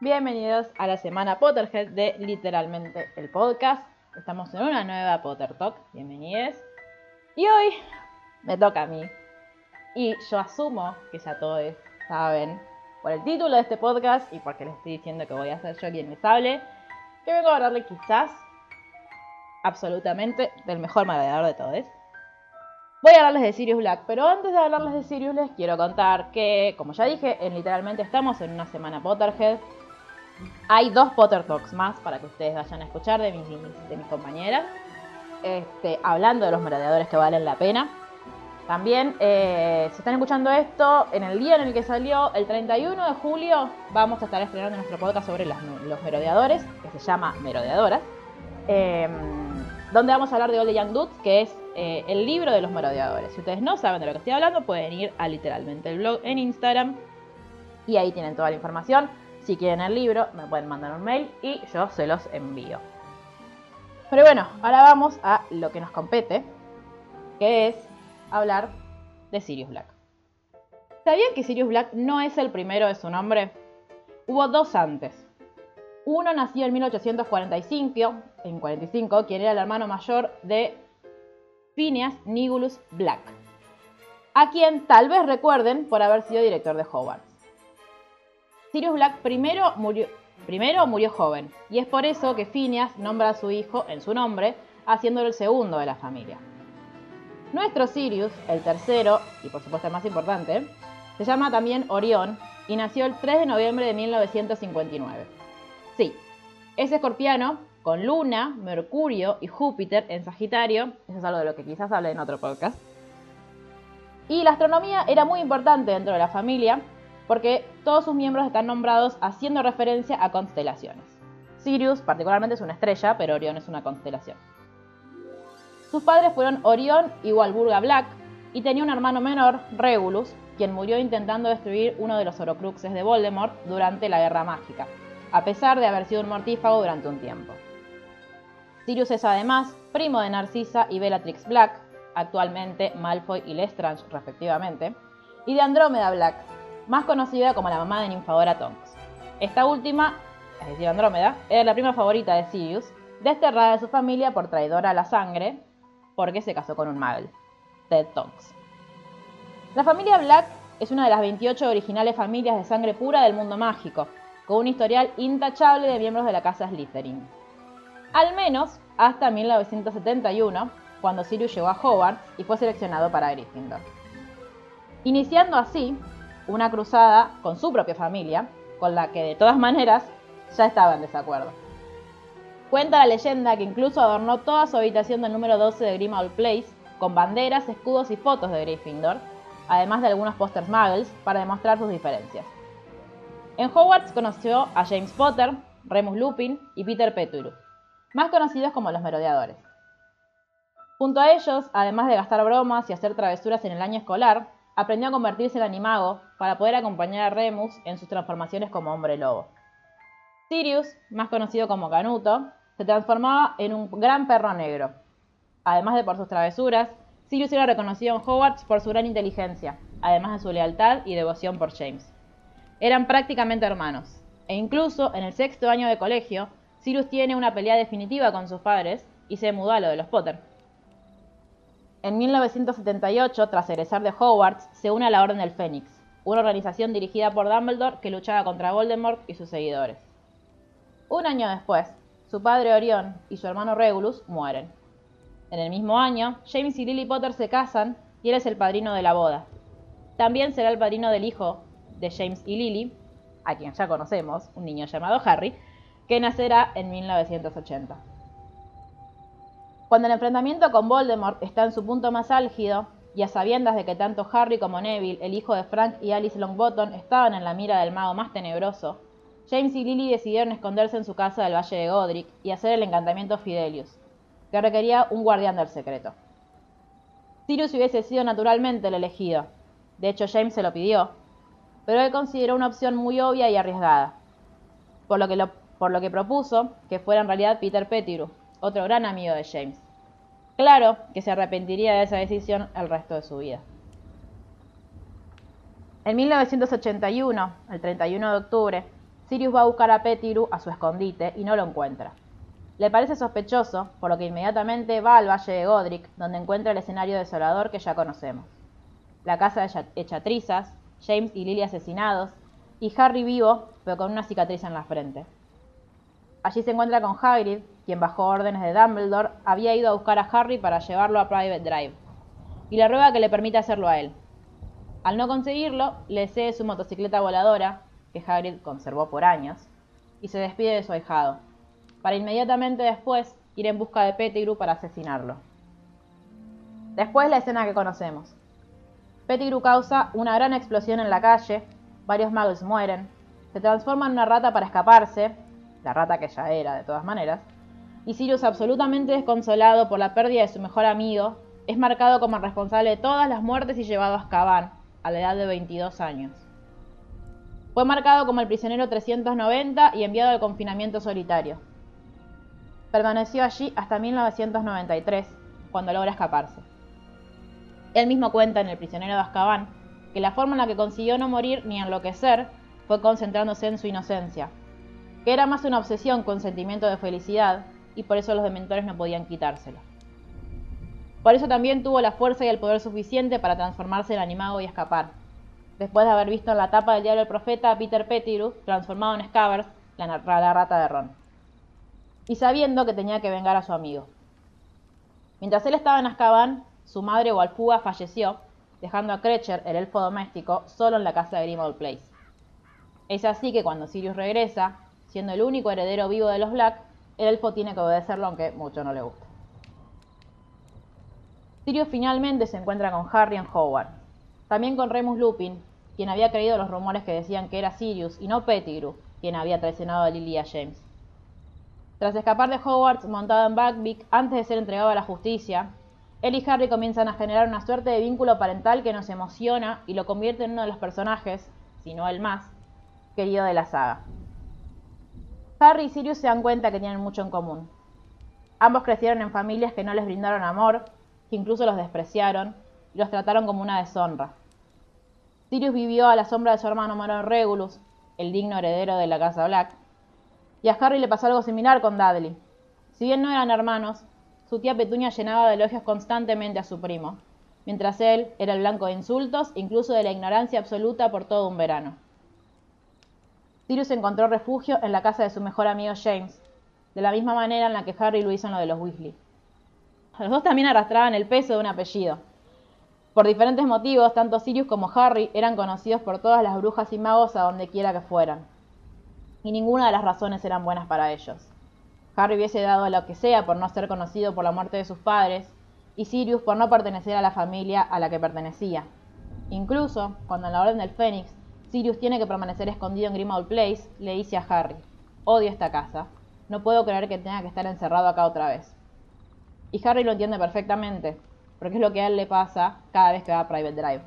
Bienvenidos a la semana Potterhead de literalmente el podcast. Estamos en una nueva Potter Talk. Bienvenidos. Y hoy me toca a mí. Y yo asumo que ya todos saben, por el título de este podcast y porque les estoy diciendo que voy a ser yo quien les hable, que vengo a hablarle quizás absolutamente del mejor mareador de todos. Voy a hablarles de Sirius Black, pero antes de hablarles de Sirius les quiero contar que, como ya dije, en literalmente estamos en una semana Potterhead. Hay dos Potter Talks más para que ustedes vayan a escuchar de mis, de mis compañeras. Este, hablando de los merodeadores que valen la pena. También, eh, si están escuchando esto, en el día en el que salió, el 31 de julio, vamos a estar estrenando nuestro podcast sobre los, merodeadores, que se llama Merodeadoras, em, donde vamos a hablar de the Young Dudes, que es eh, el libro de los merodeadores. Si ustedes no saben de lo que estoy hablando, pueden ir a literalmente el blog en Instagram y ahí tienen toda la información. Si quieren el libro, me pueden mandar un mail y yo se los envío. Pero bueno, ahora vamos a lo que nos compete, que es hablar de Sirius Black. ¿Sabían que Sirius Black no es el primero de su nombre? Hubo dos antes. Uno nació en 1845, en 45, quien era el hermano mayor de Phineas Nigulus Black, a quien tal vez recuerden por haber sido director de Hogwarts. Sirius Black primero murió, primero murió joven, y es por eso que Phineas nombra a su hijo en su nombre, haciéndolo el segundo de la familia. Nuestro Sirius, el tercero, y por supuesto el más importante, se llama también Orión y nació el 3 de noviembre de 1959. Sí, es escorpiano con Luna, Mercurio y Júpiter en Sagitario, eso es algo de lo que quizás hable en otro podcast. Y la astronomía era muy importante dentro de la familia porque todos sus miembros están nombrados haciendo referencia a constelaciones. Sirius particularmente es una estrella, pero Orión es una constelación. Sus padres fueron Orión y Walburga Black, y tenía un hermano menor, Regulus, quien murió intentando destruir uno de los Horocruxes de Voldemort durante la Guerra Mágica, a pesar de haber sido un mortífago durante un tiempo. Sirius es además primo de Narcisa y Bellatrix Black, actualmente Malfoy y Lestrange respectivamente, y de Andrómeda Black, más conocida como la mamá de Ninfadora Tonks. Esta última, es decir, Andrómeda, era la prima favorita de Sirius, desterrada de su familia por traidora a la sangre porque se casó con un Muggle, Ted Tonks. La familia Black es una de las 28 originales familias de sangre pura del mundo mágico, con un historial intachable de miembros de la casa Slytherin. Al menos hasta 1971, cuando Sirius llegó a Hogwarts y fue seleccionado para Gryffindor. Iniciando así una cruzada con su propia familia, con la que de todas maneras ya estaba en desacuerdo. Cuenta la leyenda que incluso adornó toda su habitación del número 12 de Grimmauld Place con banderas, escudos y fotos de Gryffindor, además de algunos pósters muggles para demostrar sus diferencias. En Hogwarts conoció a James Potter, Remus Lupin y Peter Pettigrew, más conocidos como los merodeadores. Junto a ellos, además de gastar bromas y hacer travesuras en el año escolar, aprendió a convertirse en animago para poder acompañar a Remus en sus transformaciones como hombre lobo. Sirius, más conocido como Canuto, se transformaba en un gran perro negro. Además de por sus travesuras, Sirius era reconocido en Hogwarts por su gran inteligencia, además de su lealtad y devoción por James. Eran prácticamente hermanos, e incluso en el sexto año de colegio, Sirius tiene una pelea definitiva con sus padres y se mudó a lo de los Potter. En 1978, tras egresar de Hogwarts, se une a la Orden del Fénix, una organización dirigida por Dumbledore que luchaba contra Voldemort y sus seguidores. Un año después, su padre Orión y su hermano Regulus mueren. En el mismo año, James y Lily Potter se casan y él es el padrino de la boda. También será el padrino del hijo de James y Lily, a quien ya conocemos, un niño llamado Harry, que nacerá en 1980. Cuando el enfrentamiento con Voldemort está en su punto más álgido, y a sabiendas de que tanto Harry como Neville, el hijo de Frank y Alice Longbottom, estaban en la mira del mago más tenebroso, James y Lily decidieron esconderse en su casa del Valle de Godric y hacer el encantamiento Fidelius, que requería un guardián del secreto. Sirius hubiese sido naturalmente el elegido, de hecho James se lo pidió, pero él consideró una opción muy obvia y arriesgada, por lo que, por lo que propuso que fuera en realidad Peter Pettigrew, otro gran amigo de James. Claro que se arrepentiría de esa decisión el resto de su vida. En 1981, el 31 de octubre, Sirius va a buscar a Pettigrew a su escondite y no lo encuentra. Le parece sospechoso, por lo que inmediatamente va al Valle de Godric, donde encuentra el escenario desolador que ya conocemos. La casa hecha trizas, James y Lily asesinados, y Harry vivo, pero con una cicatriz en la frente. Allí se encuentra con Hagrid, quien bajo órdenes de Dumbledore había ido a buscar a Harry para llevarlo a Private Drive, y le ruega que le permita hacerlo a él. Al no conseguirlo, le cede su motocicleta voladora, que Hagrid conservó por años, y se despide de su ahijado, para inmediatamente después ir en busca de Pettigrew para asesinarlo. Después la escena que conocemos. Pettigrew causa una gran explosión en la calle, varios magos mueren, se transforma en una rata para escaparse, la rata que ya era de todas maneras, y Sirius absolutamente desconsolado por la pérdida de su mejor amigo, es marcado como responsable de todas las muertes y llevado a Azkaban, a la edad de 22 años. Fue marcado como el prisionero 390 y enviado al confinamiento solitario. Permaneció allí hasta 1993, cuando logra escaparse. Él mismo cuenta en El prisionero de Azkaban que la forma en la que consiguió no morir ni enloquecer fue concentrándose en su inocencia, que era más una obsesión con sentimiento de felicidad y por eso los dementores no podían quitárselo. Por eso también tuvo la fuerza y el poder suficiente para transformarse en animago y escapar. Después de haber visto en la tapa del diario El Profeta Peter Pettigrew transformado en Scabbers, la, rata de Ron. Y sabiendo que tenía que vengar a su amigo. Mientras él estaba en Azkaban, su madre Walfuga falleció, dejando a Krecher, el elfo doméstico, solo en la casa de Grimmauld Place. Es así que cuando Sirius regresa, siendo el único heredero vivo de los Black, el elfo tiene que obedecerlo aunque mucho no le guste. Sirius finalmente se encuentra con Harry en Howard. También con Remus Lupin, quien había creído los rumores que decían que era Sirius y no Pettigrew, quien había traicionado a Lily a James. Tras escapar de Hogwarts montado en Buckbeak antes de ser entregado a la justicia, él y Harry comienzan a generar una suerte de vínculo parental que nos emociona y lo convierte en uno de los personajes, si no el más, querido de la saga. Harry y Sirius se dan cuenta que tienen mucho en común. Ambos crecieron en familias que no les brindaron amor que incluso los despreciaron y los trataron como una deshonra. Sirius vivió a la sombra de su hermano menor Regulus, el digno heredero de la casa Black, y a Harry le pasó algo similar con Dudley. Si bien no eran hermanos, su tía Petunia llenaba de elogios constantemente a su primo, mientras él era el blanco de insultos, incluso de la ignorancia absoluta por todo un verano. Sirius encontró refugio en la casa de su mejor amigo James, de la misma manera en la que Harry lo hizo en lo de los Weasley. Los dos también arrastraban el peso de un apellido. Por diferentes motivos, tanto Sirius como Harry eran conocidos por todas las brujas y magos a donde quiera que fueran. Y ninguna de las razones eran buenas para ellos. Harry hubiese dado lo que sea por no ser conocido por la muerte de sus padres, y Sirius por no pertenecer a la familia a la que pertenecía. Incluso, cuando en la Orden del Fénix, Sirius tiene que permanecer escondido en Grimmauld Place, le dice a Harry, odio esta casa, no puedo creer que tenga que estar encerrado acá otra vez. Y Harry lo entiende perfectamente, porque es lo que a él le pasa cada vez que va a Private Drive.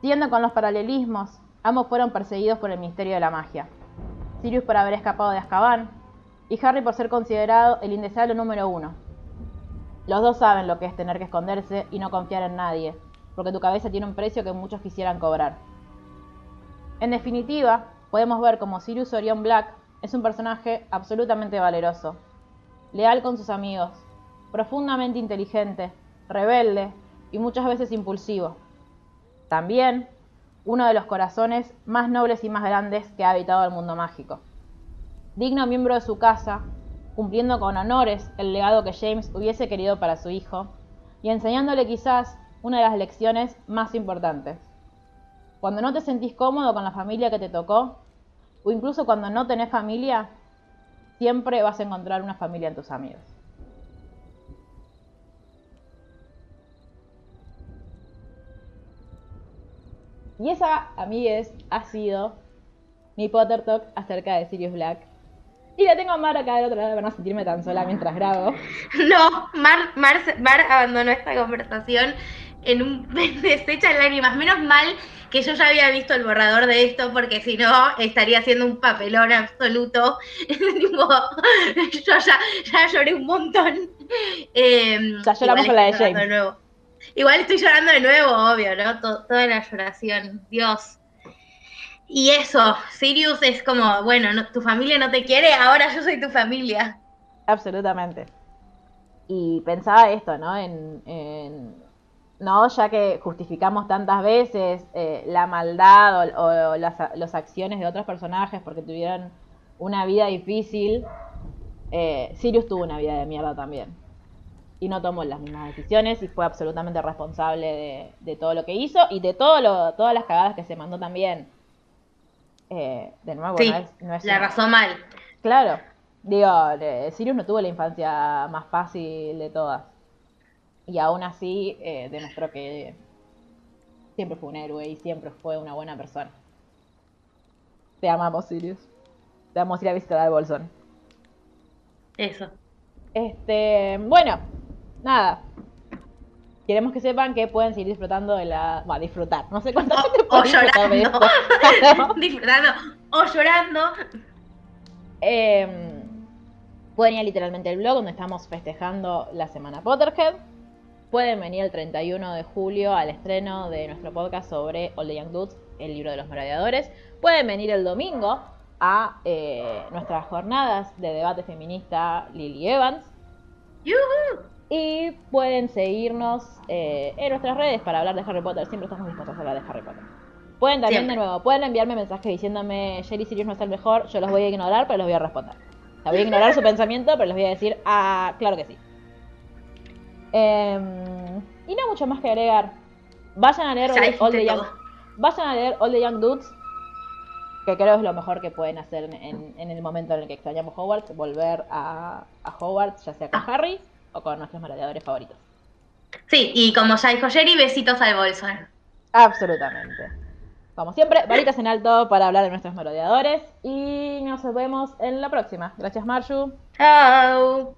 Siguiendo con los paralelismos, ambos fueron perseguidos por el Ministerio de la Magia. Sirius por haber escapado de Azkaban y Harry por ser considerado el indeseable número uno. Los dos saben lo que es tener que esconderse y no confiar en nadie, porque tu cabeza tiene un precio que muchos quisieran cobrar. En definitiva, podemos ver como Sirius Orion Black es un personaje absolutamente valeroso, leal con sus amigos, profundamente inteligente, rebelde y muchas veces impulsivo. También uno de los corazones más nobles y más grandes que ha habitado el mundo mágico. Digno miembro de su casa, cumpliendo con honores el legado que James hubiese querido para su hijo, y enseñándole quizás una de las lecciones más importantes. Cuando no te sentís cómodo con la familia que te tocó, o incluso cuando no tenés familia, siempre vas a encontrar una familia en tus amigos. Y esa, amigues, ha sido mi Potter Talk acerca de Sirius Black. Y la tengo a Mar acá del otro lado para no sentirme tan sola mientras grabo. No, Mar, Mar abandonó esta conversación en un deshecha en lágrimas. Menos mal que yo ya había visto el borrador de esto, porque si no estaría haciendo un papelón absoluto. yo ya, lloré un montón. Ya lloramos con la de James. nuevo. Igual estoy llorando de nuevo, obvio, ¿no? toda la lloración. Dios. Y eso, Sirius es como, bueno, no- tu familia no te quiere, ahora yo soy tu familia. Absolutamente. Y pensaba esto, ¿no? En, en- no, ya que justificamos tantas veces eh, la maldad o, o las, acciones de otros personajes porque tuvieron una vida difícil, eh, Sirius tuvo una vida de mierda también. Y no tomó las mismas decisiones y fue absolutamente responsable de, de todo lo que hizo y de todo lo, todas las cagadas que se mandó también. Eh, de nuevo, Sí, no es, no es la una- razón mal. Claro. Digo, eh, Sirius no tuvo la infancia más fácil de todas. Y aún así eh, demostró que siempre fue un héroe y siempre fue una buena persona. Te amamos, Sirius. Te vamos a ir a visitar al Bolsón. Eso. Este, bueno, nada. Queremos que sepan que pueden seguir disfrutando de la... Va, disfrutar. No sé cuánta gente O, llorando. Disfrutando. O llorando. Eh, pueden ir a literalmente el blog donde estamos festejando la semana Potterhead. Pueden venir el 31 de julio al estreno de nuestro podcast sobre All the Young Dudes, el libro de los merodeadores. Pueden venir el domingo a eh, nuestras jornadas de debate feminista Lily Evans. Y pueden seguirnos eh, en nuestras redes para hablar de Harry Potter. Siempre estamos dispuestos a hablar de Harry Potter. Pueden también, Siempre. de nuevo, pueden enviarme mensajes diciéndome Jerry Sirius no es el mejor. Yo los voy a ignorar, pero los voy a responder. O sea, voy a ignorar su pensamiento, pero les voy a decir, ah, claro que sí. Em, y no mucho más que agregar. Vayan a leer Ya All, the Young, vayan a leer All the Young Dudes, que creo es lo mejor que pueden hacer en, en- en el momento en el que extrañamos Hogwarts, volver a, a Hogwarts, ya sea con Ah. Harry o con nuestros merodeadores favoritos. Sí, y como ya dijo Jerry, besitos al bolso. Absolutamente. Como siempre, varitas en alto para hablar de nuestros merodeadores y nos vemos en la próxima. Gracias, Marshu. Chao.